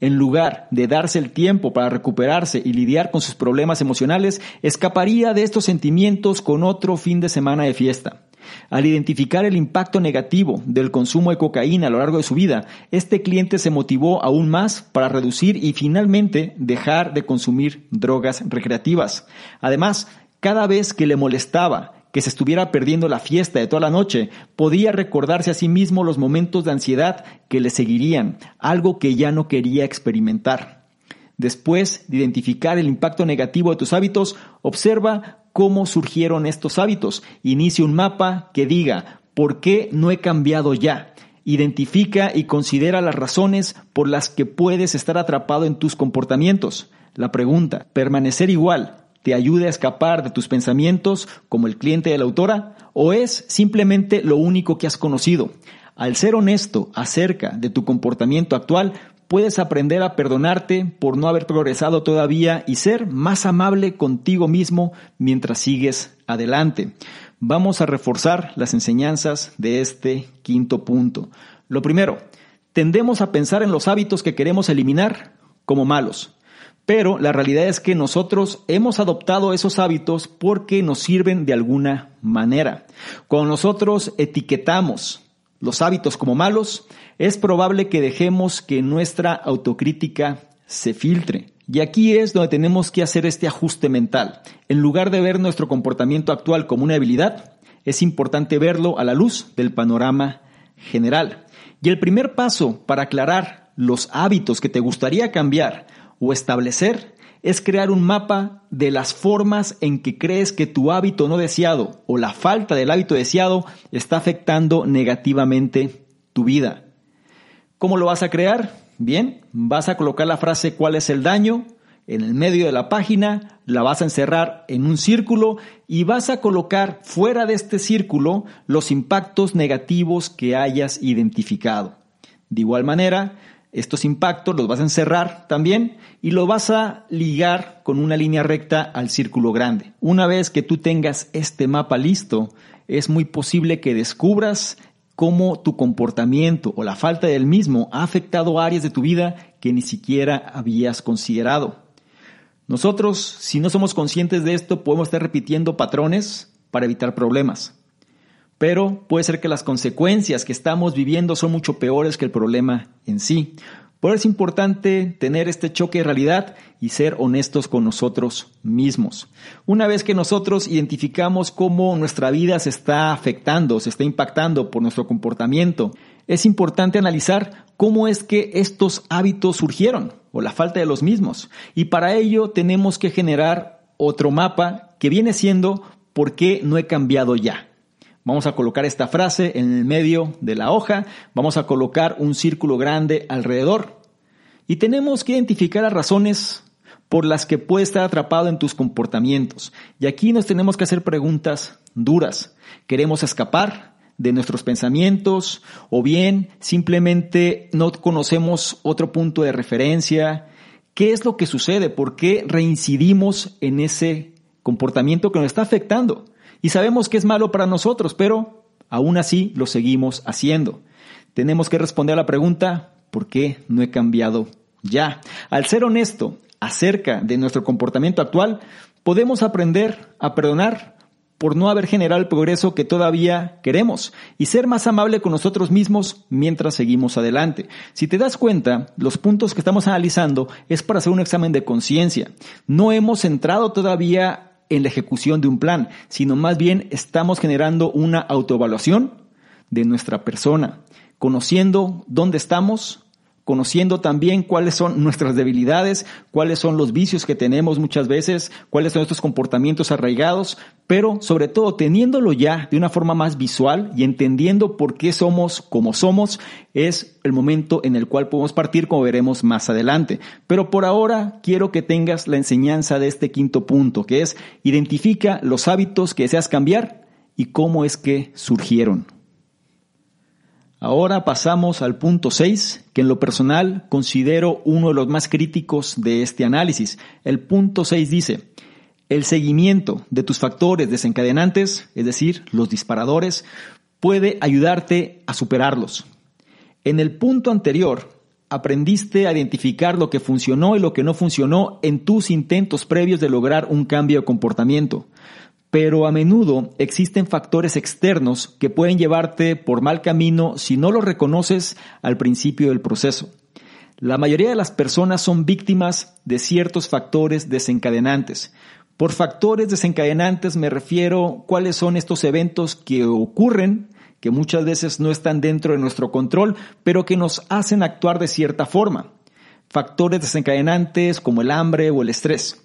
En lugar de darse el tiempo para recuperarse y lidiar con sus problemas emocionales, escaparía de estos sentimientos con otro fin de semana de fiesta. Al identificar el impacto negativo del consumo de cocaína a lo largo de su vida, este cliente se motivó aún más para reducir y finalmente dejar de consumir drogas recreativas. Además, cada vez que le molestaba que se estuviera perdiendo la fiesta de toda la noche, podía recordarse a sí mismo los momentos de ansiedad que le seguirían, algo que ya no quería experimentar. Después de identificar el impacto negativo de tus hábitos, observa cómo surgieron estos hábitos. Inicia un mapa que diga, ¿por qué no he cambiado ya? Identifica y considera las razones por las que puedes estar atrapado en tus comportamientos. La pregunta, ¿permanecer igual te ayuda a escapar de tus pensamientos como el cliente de la autora? ¿O es simplemente lo único que has conocido? Al ser honesto acerca de tu comportamiento actual, puedes aprender a perdonarte por no haber progresado todavía y ser más amable contigo mismo mientras sigues adelante. Vamos a reforzar las enseñanzas de este quinto punto. Lo primero, tendemos a pensar en los hábitos que queremos eliminar como malos. Pero la realidad es que nosotros hemos adoptado esos hábitos porque nos sirven de alguna manera. Cuando nosotros etiquetamos los hábitos como malos, es probable que dejemos que nuestra autocrítica se filtre. Y aquí es donde tenemos que hacer este ajuste mental. En lugar de ver nuestro comportamiento actual como una debilidad, es importante verlo a la luz del panorama general. Y el primer paso para aclarar los hábitos que te gustaría cambiar o establecer es crear un mapa de las formas en que crees que tu hábito no deseado o la falta del hábito deseado está afectando negativamente tu vida. ¿Cómo lo vas a crear? Bien, vas a colocar la frase ¿cuál es el daño? En el medio de la página, la vas a encerrar en un círculo y vas a colocar fuera de este círculo los impactos negativos que hayas identificado. De igual manera, estos impactos los vas a encerrar también y lo vas a ligar con una línea recta al círculo grande. Una vez que tú tengas este mapa listo, es muy posible que descubras cómo tu comportamiento o la falta del mismo ha afectado áreas de tu vida que ni siquiera habías considerado. Nosotros, si no somos conscientes de esto, podemos estar repitiendo patrones para evitar problemas. Pero puede ser que las consecuencias que estamos viviendo son mucho peores que el problema en sí. Por eso es importante tener este choque de realidad y ser honestos con nosotros mismos. Una vez que nosotros identificamos cómo nuestra vida se está afectando, se está impactando por nuestro comportamiento, es importante analizar cómo es que estos hábitos surgieron o la falta de los mismos. Y para ello tenemos que generar otro mapa que viene siendo ¿por qué no he cambiado ya? Vamos a colocar esta frase en el medio de la hoja, vamos a colocar un círculo grande alrededor y tenemos que identificar las razones por las que puedes estar atrapado en tus comportamientos. Y aquí nos tenemos que hacer preguntas duras. ¿Queremos escapar de nuestros pensamientos o bien simplemente no conocemos otro punto de referencia? ¿Qué es lo que sucede? ¿Por qué reincidimos en ese comportamiento que nos está afectando? Y sabemos que es malo para nosotros, pero aún así lo seguimos haciendo. Tenemos que responder a la pregunta, ¿por qué no he cambiado ya? Al ser honesto acerca de nuestro comportamiento actual, podemos aprender a perdonar por no haber generado el progreso que todavía queremos y ser más amable con nosotros mismos mientras seguimos adelante. Si te das cuenta, los puntos que estamos analizando es para hacer un examen de conciencia. No hemos entrado todavía en la ejecución de un plan, sino más bien estamos generando una autoevaluación de nuestra persona, conociendo dónde estamos, conociendo también cuáles son nuestras debilidades, cuáles son los vicios que tenemos muchas veces, cuáles son estos comportamientos arraigados, pero sobre todo teniéndolo ya de una forma más visual y entendiendo por qué somos como somos, es el momento en el cual podemos partir como veremos más adelante. Pero por ahora quiero que tengas la enseñanza de este quinto punto, que es identifica los hábitos que deseas cambiar y cómo es que surgieron. Ahora pasamos al punto 6, que en lo personal considero uno de los más críticos de este análisis. El punto 6 dice, el seguimiento de tus factores desencadenantes, es decir, los disparadores, puede ayudarte a superarlos. En el punto anterior, aprendiste a identificar lo que funcionó y lo que no funcionó en tus intentos previos de lograr un cambio de comportamiento pero a menudo existen factores externos que pueden llevarte por mal camino si no lo reconoces al principio del proceso. La mayoría de las personas son víctimas de ciertos factores desencadenantes. Por factores desencadenantes me refiero cuáles son estos eventos que ocurren, que muchas veces no están dentro de nuestro control, pero que nos hacen actuar de cierta forma. Factores desencadenantes como el hambre o el estrés.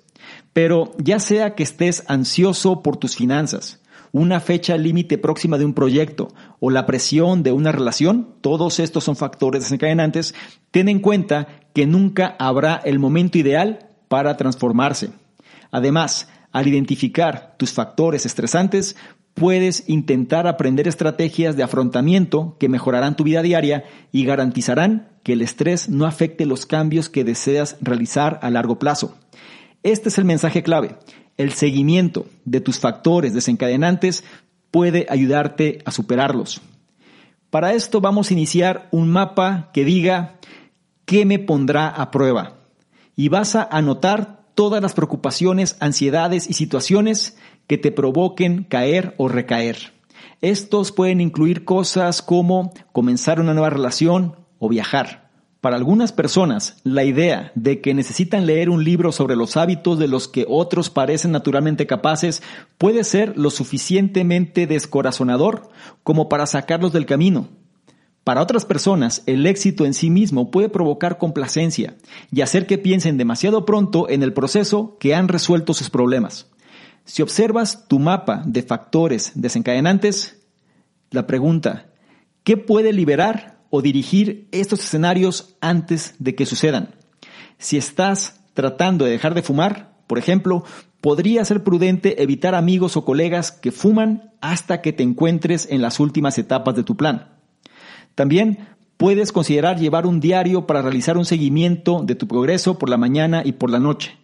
Pero ya sea que estés ansioso por tus finanzas, una fecha límite próxima de un proyecto o la presión de una relación, todos estos son factores desencadenantes, ten en cuenta que nunca habrá el momento ideal para transformarse. Además, al identificar tus factores estresantes, puedes intentar aprender estrategias de afrontamiento que mejorarán tu vida diaria y garantizarán que el estrés no afecte los cambios que deseas realizar a largo plazo. Este es el mensaje clave. El seguimiento de tus factores desencadenantes puede ayudarte a superarlos. Para esto vamos a iniciar un mapa que diga qué me pondrá a prueba. Y vas a anotar todas las preocupaciones, ansiedades y situaciones que te provoquen caer o recaer. Estos pueden incluir cosas como comenzar una nueva relación o viajar. Para algunas personas, la idea de que necesitan leer un libro sobre los hábitos de los que otros parecen naturalmente capaces puede ser lo suficientemente descorazonador como para sacarlos del camino. Para otras personas, el éxito en sí mismo puede provocar complacencia y hacer que piensen demasiado pronto en el proceso que han resuelto sus problemas. Si observas tu mapa de factores desencadenantes, la pregunta, ¿qué puede liberar o dirigir estos escenarios antes de que sucedan. Si estás tratando de dejar de fumar, por ejemplo, podría ser prudente evitar amigos o colegas que fuman hasta que te encuentres en las últimas etapas de tu plan. También puedes considerar llevar un diario para realizar un seguimiento de tu progreso por la mañana y por la noche.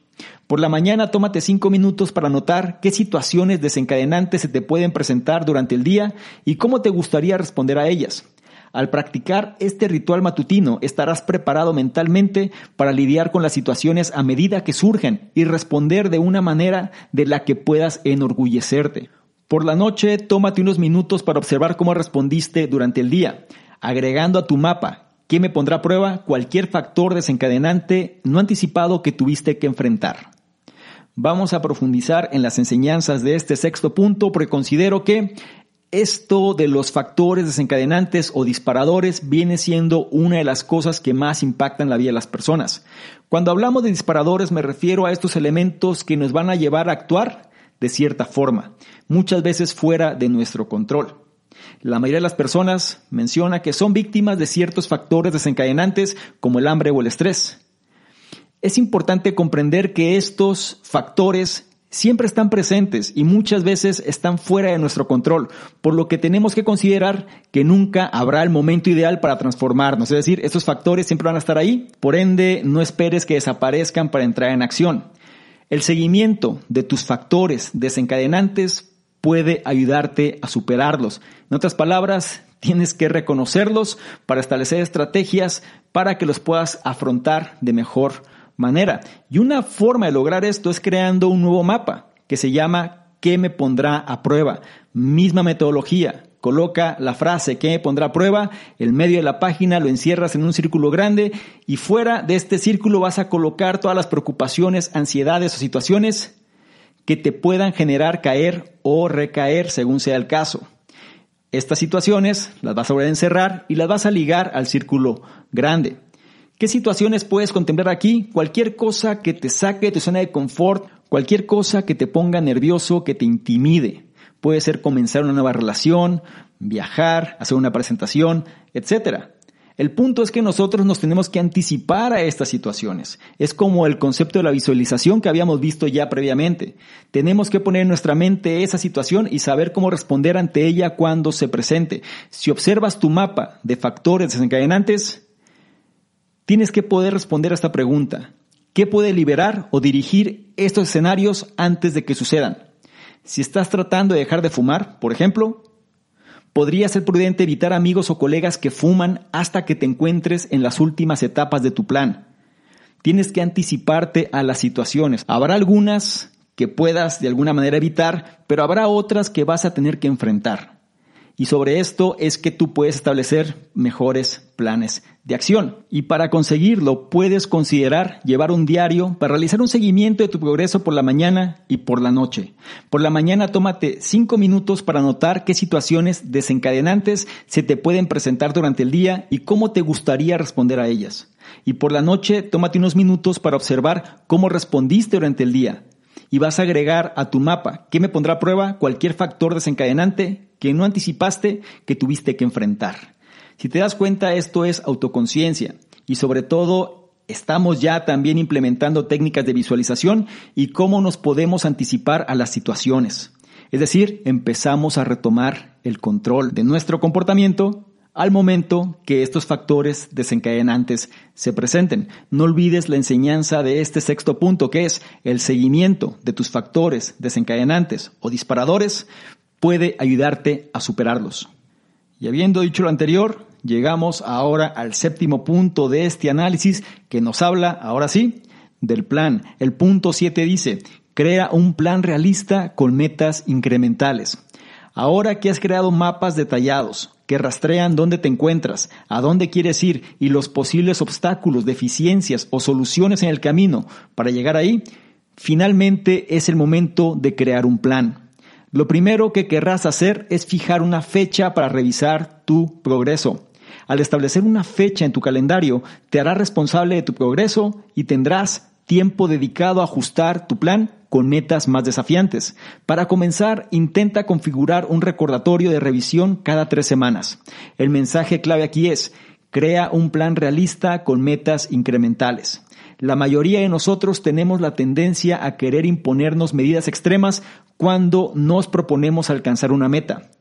Por la mañana tómate cinco minutos para notar qué situaciones desencadenantes se te pueden presentar durante el día y cómo te gustaría responder a ellas. Al practicar este ritual matutino estarás preparado mentalmente para lidiar con las situaciones a medida que surgen y responder de una manera de la que puedas enorgullecerte. Por la noche, tómate unos minutos para observar cómo respondiste durante el día, agregando a tu mapa que me pondrá a prueba cualquier factor desencadenante no anticipado que tuviste que enfrentar. Vamos a profundizar en las enseñanzas de este sexto punto porque considero que esto de los factores desencadenantes o disparadores viene siendo una de las cosas que más impactan la vida de las personas. Cuando hablamos de disparadores me refiero a estos elementos que nos van a llevar a actuar de cierta forma, muchas veces fuera de nuestro control. La mayoría de las personas menciona que son víctimas de ciertos factores desencadenantes como el hambre o el estrés. Es importante comprender que estos factores siempre están presentes y muchas veces están fuera de nuestro control, por lo que tenemos que considerar que nunca habrá el momento ideal para transformarnos. Es decir, estos factores siempre van a estar ahí, por ende no esperes que desaparezcan para entrar en acción. El seguimiento de tus factores desencadenantes puede ayudarte a superarlos. En otras palabras, tienes que reconocerlos para establecer estrategias para que los puedas afrontar de mejor manera. Y una forma de lograr esto es creando un nuevo mapa que se llama ¿Qué me pondrá a prueba? Misma metodología. Coloca la frase ¿Qué me pondrá a prueba? El medio de la página lo encierras en un círculo grande y fuera de este círculo vas a colocar todas las preocupaciones, ansiedades o situaciones que te puedan generar caer o recaer según sea el caso. Estas situaciones las vas a volver a encerrar y las vas a ligar al círculo grande. ¿Qué situaciones puedes contemplar aquí? Cualquier cosa que te saque de tu zona de confort, cualquier cosa que te ponga nervioso, que te intimide. Puede ser comenzar una nueva relación, viajar, hacer una presentación, etc. El punto es que nosotros nos tenemos que anticipar a estas situaciones. Es como el concepto de la visualización que habíamos visto ya previamente. Tenemos que poner en nuestra mente esa situación y saber cómo responder ante ella cuando se presente. Si observas tu mapa de factores desencadenantes, Tienes que poder responder a esta pregunta. ¿Qué puede liberar o dirigir estos escenarios antes de que sucedan? Si estás tratando de dejar de fumar, por ejemplo, podría ser prudente evitar amigos o colegas que fuman hasta que te encuentres en las últimas etapas de tu plan. Tienes que anticiparte a las situaciones. Habrá algunas que puedas de alguna manera evitar, pero habrá otras que vas a tener que enfrentar. Y sobre esto es que tú puedes establecer mejores planes de acción. Y para conseguirlo puedes considerar llevar un diario para realizar un seguimiento de tu progreso por la mañana y por la noche. Por la mañana tómate cinco minutos para notar qué situaciones desencadenantes se te pueden presentar durante el día y cómo te gustaría responder a ellas. Y por la noche tómate unos minutos para observar cómo respondiste durante el día y vas a agregar a tu mapa que me pondrá a prueba cualquier factor desencadenante que no anticipaste que tuviste que enfrentar. Si te das cuenta, esto es autoconciencia y sobre todo estamos ya también implementando técnicas de visualización y cómo nos podemos anticipar a las situaciones. Es decir, empezamos a retomar el control de nuestro comportamiento al momento que estos factores desencadenantes se presenten. No olvides la enseñanza de este sexto punto, que es el seguimiento de tus factores desencadenantes o disparadores puede ayudarte a superarlos. Y habiendo dicho lo anterior, llegamos ahora al séptimo punto de este análisis que nos habla, ahora sí, del plan. El punto 7 dice, crea un plan realista con metas incrementales. Ahora que has creado mapas detallados, que rastrean dónde te encuentras, a dónde quieres ir y los posibles obstáculos, deficiencias o soluciones en el camino para llegar ahí, finalmente es el momento de crear un plan. Lo primero que querrás hacer es fijar una fecha para revisar tu progreso. Al establecer una fecha en tu calendario, te harás responsable de tu progreso y tendrás tiempo dedicado a ajustar tu plan con metas más desafiantes. Para comenzar, intenta configurar un recordatorio de revisión cada tres semanas. El mensaje clave aquí es, crea un plan realista con metas incrementales. La mayoría de nosotros tenemos la tendencia a querer imponernos medidas extremas cuando nos proponemos alcanzar una meta.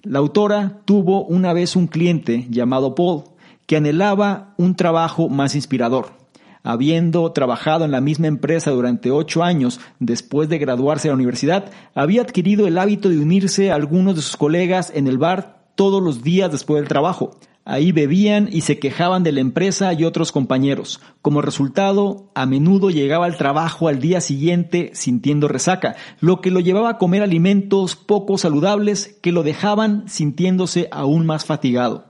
La autora tuvo una vez un cliente llamado Paul que anhelaba un trabajo más inspirador habiendo trabajado en la misma empresa durante ocho años después de graduarse de la universidad, había adquirido el hábito de unirse a algunos de sus colegas en el bar todos los días después del trabajo. Ahí bebían y se quejaban de la empresa y otros compañeros. Como resultado, a menudo llegaba al trabajo al día siguiente sintiendo resaca, lo que lo llevaba a comer alimentos poco saludables que lo dejaban sintiéndose aún más fatigado.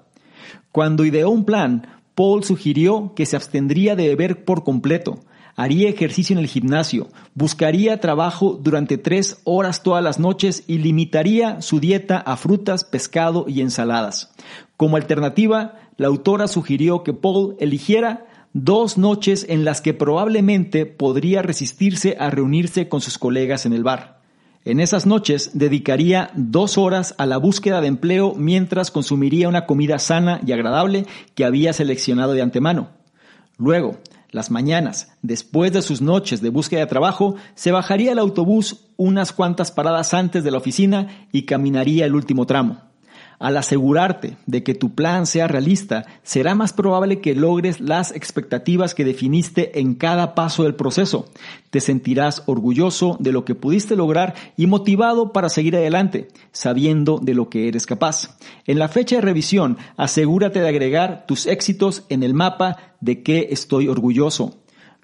Cuando ideó un plan, Paul sugirió que se abstendría de beber por completo, haría ejercicio en el gimnasio, buscaría trabajo durante tres horas todas las noches y limitaría su dieta a frutas, pescado y ensaladas. Como alternativa, la autora sugirió que Paul eligiera dos noches en las que probablemente podría resistirse a reunirse con sus colegas en el bar. En esas noches dedicaría dos horas a la búsqueda de empleo mientras consumiría una comida sana y agradable que había seleccionado de antemano. Luego, las mañanas, después de sus noches de búsqueda de trabajo, se bajaría el autobús unas cuantas paradas antes de la oficina y caminaría el último tramo. Al asegurarte de que tu plan sea realista, será más probable que logres las expectativas que definiste en cada paso del proceso. Te sentirás orgulloso de lo que pudiste lograr y motivado para seguir adelante, sabiendo de lo que eres capaz. En la fecha de revisión, asegúrate de agregar tus éxitos en el mapa de qué estoy orgulloso.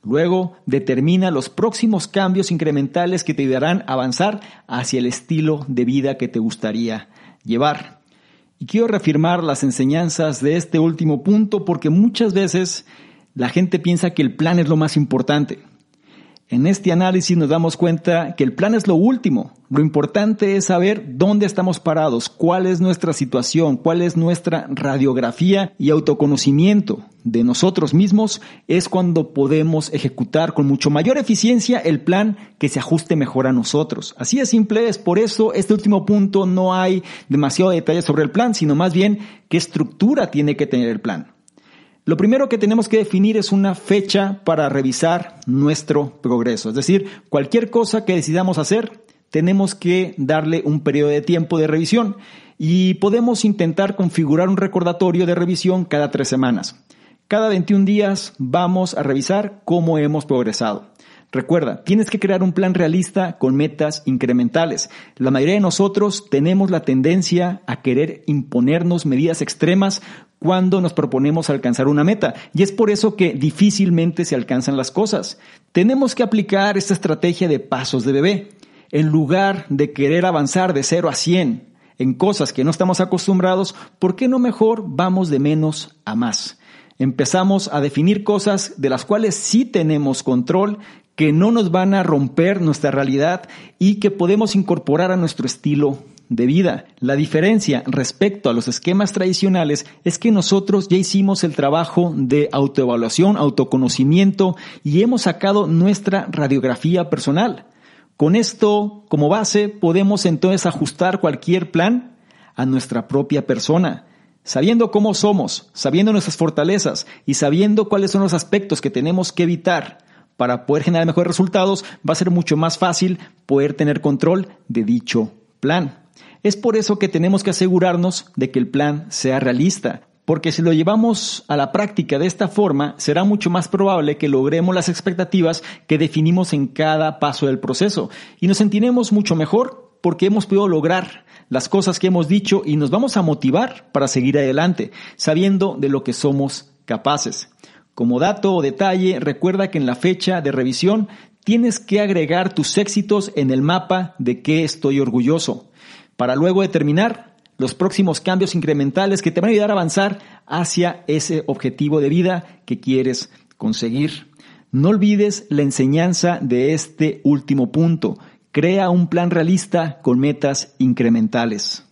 Luego, determina los próximos cambios incrementales que te ayudarán a avanzar hacia el estilo de vida que te gustaría llevar. Y quiero reafirmar las enseñanzas de este último punto porque muchas veces la gente piensa que el plan es lo más importante. En este análisis nos damos cuenta que el plan es lo último. Lo importante es saber dónde estamos parados, cuál es nuestra situación, cuál es nuestra radiografía y autoconocimiento de nosotros mismos es cuando podemos ejecutar con mucho mayor eficiencia el plan que se ajuste mejor a nosotros. Así de simple es. Por eso este último punto no hay demasiado detalle sobre el plan, sino más bien qué estructura tiene que tener el plan. Lo primero que tenemos que definir es una fecha para revisar nuestro progreso. Es decir, cualquier cosa que decidamos hacer, tenemos que darle un periodo de tiempo de revisión y podemos intentar configurar un recordatorio de revisión cada tres semanas. Cada 21 días vamos a revisar cómo hemos progresado. Recuerda, tienes que crear un plan realista con metas incrementales. La mayoría de nosotros tenemos la tendencia a querer imponernos medidas extremas cuando nos proponemos alcanzar una meta. Y es por eso que difícilmente se alcanzan las cosas. Tenemos que aplicar esta estrategia de pasos de bebé. En lugar de querer avanzar de 0 a 100 en cosas que no estamos acostumbrados, ¿por qué no mejor vamos de menos a más? Empezamos a definir cosas de las cuales sí tenemos control que no nos van a romper nuestra realidad y que podemos incorporar a nuestro estilo de vida. La diferencia respecto a los esquemas tradicionales es que nosotros ya hicimos el trabajo de autoevaluación, autoconocimiento y hemos sacado nuestra radiografía personal. Con esto como base podemos entonces ajustar cualquier plan a nuestra propia persona. Sabiendo cómo somos, sabiendo nuestras fortalezas y sabiendo cuáles son los aspectos que tenemos que evitar, para poder generar mejores resultados, va a ser mucho más fácil poder tener control de dicho plan. Es por eso que tenemos que asegurarnos de que el plan sea realista, porque si lo llevamos a la práctica de esta forma, será mucho más probable que logremos las expectativas que definimos en cada paso del proceso y nos sentiremos mucho mejor porque hemos podido lograr las cosas que hemos dicho y nos vamos a motivar para seguir adelante, sabiendo de lo que somos capaces. Como dato o detalle, recuerda que en la fecha de revisión tienes que agregar tus éxitos en el mapa de qué estoy orgulloso, para luego determinar los próximos cambios incrementales que te van a ayudar a avanzar hacia ese objetivo de vida que quieres conseguir. No olvides la enseñanza de este último punto. Crea un plan realista con metas incrementales.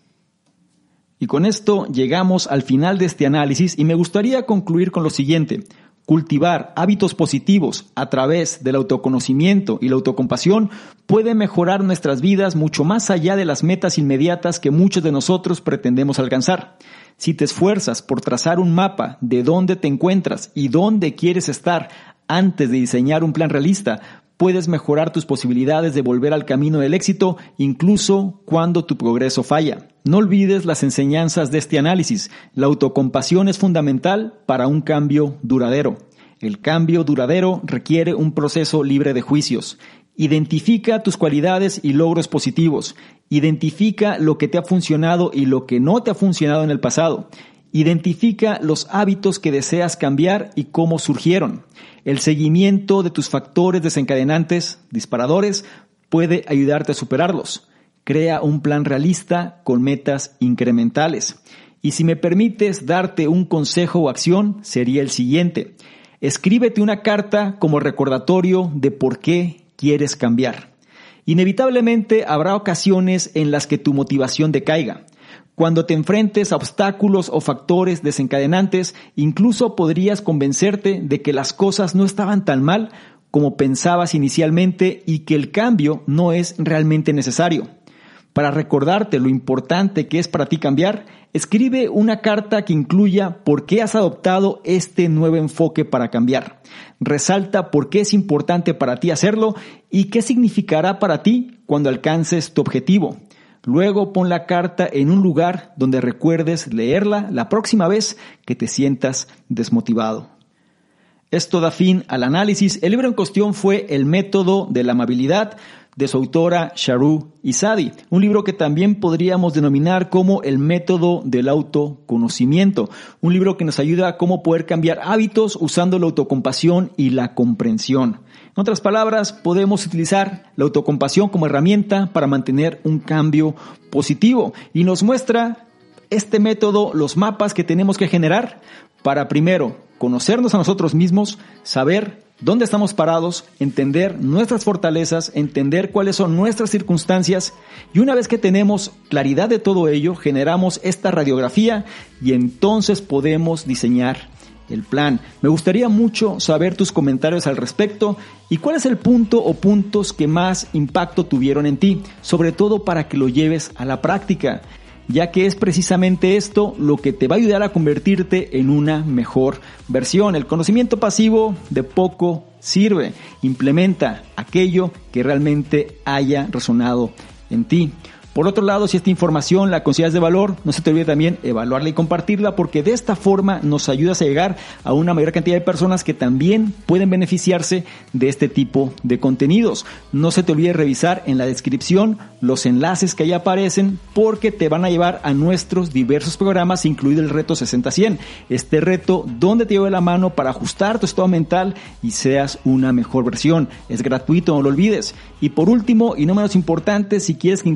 Y con esto llegamos al final de este análisis y me gustaría concluir con lo siguiente. Cultivar hábitos positivos a través del autoconocimiento y la autocompasión puede mejorar nuestras vidas mucho más allá de las metas inmediatas que muchos de nosotros pretendemos alcanzar. Si te esfuerzas por trazar un mapa de dónde te encuentras y dónde quieres estar antes de diseñar un plan realista, puedes mejorar tus posibilidades de volver al camino del éxito incluso cuando tu progreso falla. No olvides las enseñanzas de este análisis. La autocompasión es fundamental para un cambio duradero. El cambio duradero requiere un proceso libre de juicios. Identifica tus cualidades y logros positivos. Identifica lo que te ha funcionado y lo que no te ha funcionado en el pasado. Identifica los hábitos que deseas cambiar y cómo surgieron. El seguimiento de tus factores desencadenantes, disparadores, puede ayudarte a superarlos. Crea un plan realista con metas incrementales. Y si me permites darte un consejo o acción, sería el siguiente. Escríbete una carta como recordatorio de por qué quieres cambiar. Inevitablemente habrá ocasiones en las que tu motivación decaiga. Cuando te enfrentes a obstáculos o factores desencadenantes, incluso podrías convencerte de que las cosas no estaban tan mal como pensabas inicialmente y que el cambio no es realmente necesario. Para recordarte lo importante que es para ti cambiar, escribe una carta que incluya por qué has adoptado este nuevo enfoque para cambiar. Resalta por qué es importante para ti hacerlo y qué significará para ti cuando alcances tu objetivo. Luego pon la carta en un lugar donde recuerdes leerla la próxima vez que te sientas desmotivado. Esto da fin al análisis. El libro en cuestión fue El método de la amabilidad de su autora Sharu Isadi, un libro que también podríamos denominar como el método del autoconocimiento, un libro que nos ayuda a cómo poder cambiar hábitos usando la autocompasión y la comprensión. En otras palabras, podemos utilizar la autocompasión como herramienta para mantener un cambio positivo. Y nos muestra este método los mapas que tenemos que generar para primero conocernos a nosotros mismos, saber dónde estamos parados, entender nuestras fortalezas, entender cuáles son nuestras circunstancias. Y una vez que tenemos claridad de todo ello, generamos esta radiografía y entonces podemos diseñar el plan. Me gustaría mucho saber tus comentarios al respecto y cuál es el punto o puntos que más impacto tuvieron en ti, sobre todo para que lo lleves a la práctica, ya que es precisamente esto lo que te va a ayudar a convertirte en una mejor versión. El conocimiento pasivo de poco sirve, implementa aquello que realmente haya resonado en ti. Por otro lado, si esta información la consideras de valor, no se te olvide también evaluarla y compartirla porque de esta forma nos ayudas a llegar a una mayor cantidad de personas que también pueden beneficiarse de este tipo de contenidos. No se te olvide revisar en la descripción los enlaces que ahí aparecen porque te van a llevar a nuestros diversos programas, incluido el reto 60-100. Este reto donde te lleve la mano para ajustar tu estado mental y seas una mejor versión. Es gratuito, no lo olvides. Y por último, y no menos importante, si quieres que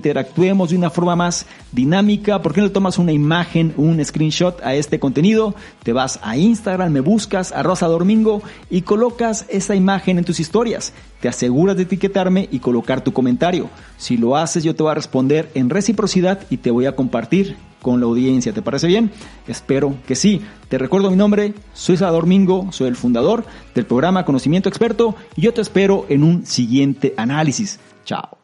de una forma más dinámica, ¿por qué no tomas una imagen, un screenshot a este contenido? Te vas a Instagram, me buscas a Rosa Domingo y colocas esa imagen en tus historias. Te aseguras de etiquetarme y colocar tu comentario. Si lo haces, yo te voy a responder en reciprocidad y te voy a compartir con la audiencia. ¿Te parece bien? Espero que sí. Te recuerdo mi nombre, soy Salvador Mingo, soy el fundador del programa Conocimiento Experto y yo te espero en un siguiente análisis. Chao.